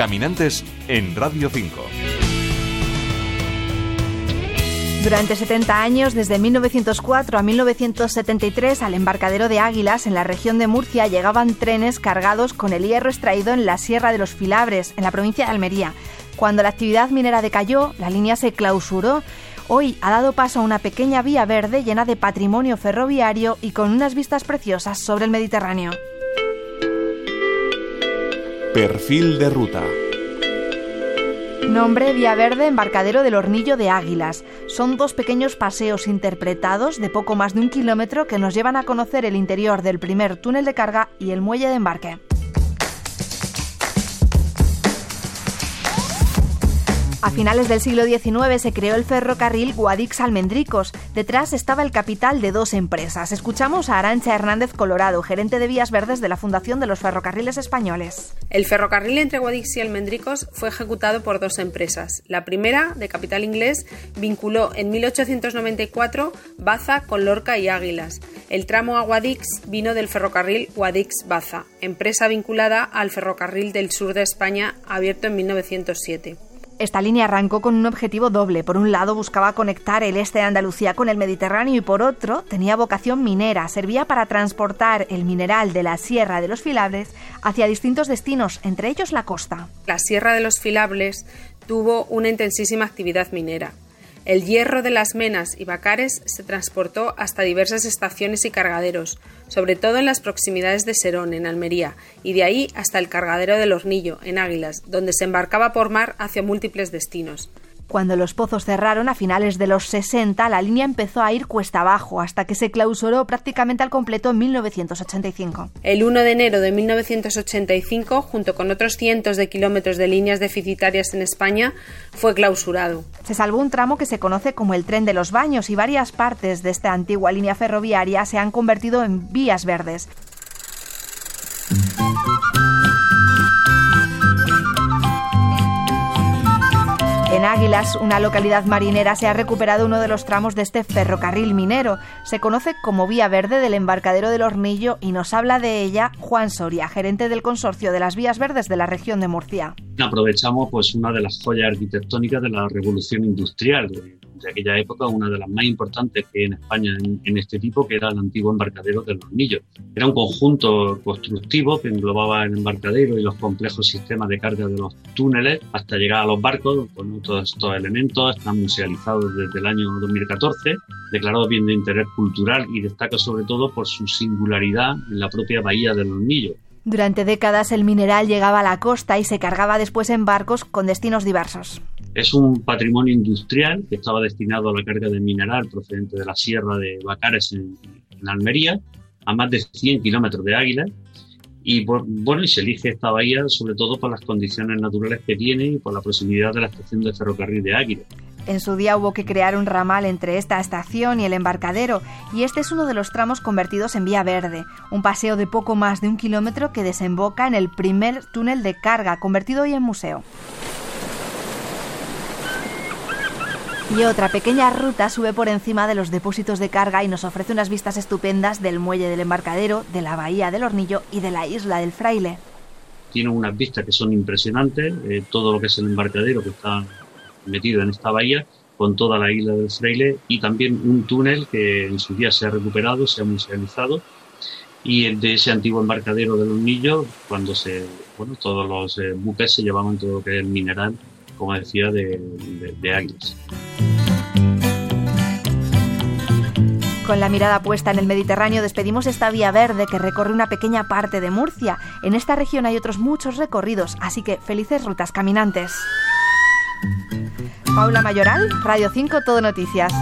Caminantes en Radio 5. Durante 70 años, desde 1904 a 1973, al embarcadero de Águilas, en la región de Murcia, llegaban trenes cargados con el hierro extraído en la Sierra de los Filabres, en la provincia de Almería. Cuando la actividad minera decayó, la línea se clausuró. Hoy ha dado paso a una pequeña vía verde llena de patrimonio ferroviario y con unas vistas preciosas sobre el Mediterráneo. Perfil de ruta. Nombre Vía Verde Embarcadero del Hornillo de Águilas. Son dos pequeños paseos interpretados de poco más de un kilómetro que nos llevan a conocer el interior del primer túnel de carga y el muelle de embarque. A finales del siglo XIX se creó el ferrocarril Guadix-Almendricos. Detrás estaba el capital de dos empresas. Escuchamos a Arancha Hernández Colorado, gerente de Vías Verdes de la Fundación de los Ferrocarriles Españoles. El ferrocarril entre Guadix y Almendricos fue ejecutado por dos empresas. La primera, de capital inglés, vinculó en 1894 Baza con Lorca y Águilas. El tramo a Guadix vino del ferrocarril Guadix-Baza, empresa vinculada al ferrocarril del sur de España abierto en 1907. Esta línea arrancó con un objetivo doble. Por un lado buscaba conectar el este de Andalucía con el Mediterráneo y por otro tenía vocación minera. Servía para transportar el mineral de la Sierra de los Filables hacia distintos destinos, entre ellos la costa. La Sierra de los Filables tuvo una intensísima actividad minera. El hierro de las menas y bacares se transportó hasta diversas estaciones y cargaderos, sobre todo en las proximidades de Serón, en Almería, y de ahí hasta el cargadero del Hornillo, en Águilas, donde se embarcaba por mar hacia múltiples destinos. Cuando los pozos cerraron a finales de los 60, la línea empezó a ir cuesta abajo hasta que se clausuró prácticamente al completo en 1985. El 1 de enero de 1985, junto con otros cientos de kilómetros de líneas deficitarias en España, fue clausurado. Se salvó un tramo que se conoce como el tren de los baños y varias partes de esta antigua línea ferroviaria se han convertido en vías verdes. En Águilas, una localidad marinera, se ha recuperado uno de los tramos de este ferrocarril minero. Se conoce como Vía Verde del embarcadero del Hornillo y nos habla de ella Juan Soria, gerente del consorcio de las Vías Verdes de la región de Murcia. Aprovechamos pues una de las joyas arquitectónicas de la revolución industrial de aquella época, una de las más importantes que en España en, este tipo, que era el antiguo embarcadero del Hornillo. Era un conjunto constructivo que englobaba el embarcadero y los complejos sistemas de carga de los túneles hasta llegar a los barcos con todos estos elementos. Están musealizados desde el año 2014, declarado bien de interés cultural y destaca sobre todo por su singularidad en la propia bahía del Hornillo. Durante décadas el mineral llegaba a la costa y se cargaba después en barcos con destinos diversos. Es un patrimonio industrial que estaba destinado a la carga de mineral procedente de la sierra de Bacares en, Almería, a más de 100 kilómetros de Águila. Y bueno, y se elige esta bahía sobre todo por las condiciones naturales que tiene y por la proximidad de la estación de ferrocarril de Águila. En su día hubo que crear un ramal entre esta estación y el embarcadero, y este es uno de los tramos convertidos en vía verde, un paseo de poco más de un kilómetro que desemboca en el primer túnel de carga, convertido hoy en museo. Y otra pequeña ruta sube por encima de los depósitos de carga y nos ofrece unas vistas estupendas del muelle del embarcadero, de la bahía del Hornillo y de la isla del Fraile. Tiene unas vistas que son impresionantes, eh, todo lo que es el embarcadero que está metido en esta bahía, con toda la isla del Fraile y también un túnel que en su día se ha recuperado, se ha musealizado y de ese antiguo embarcadero del Hornillo, cuando se, bueno, todos los eh, buques se llevaban todo lo que es el mineral como decía, de, de. Con la mirada puesta en el Mediterráneo despedimos esta vía verde que recorre una pequeña parte de Murcia. En esta región hay otros muchos recorridos, así que felices rutas caminantes. Paula Mayoral, Radio 5 Todo Noticias.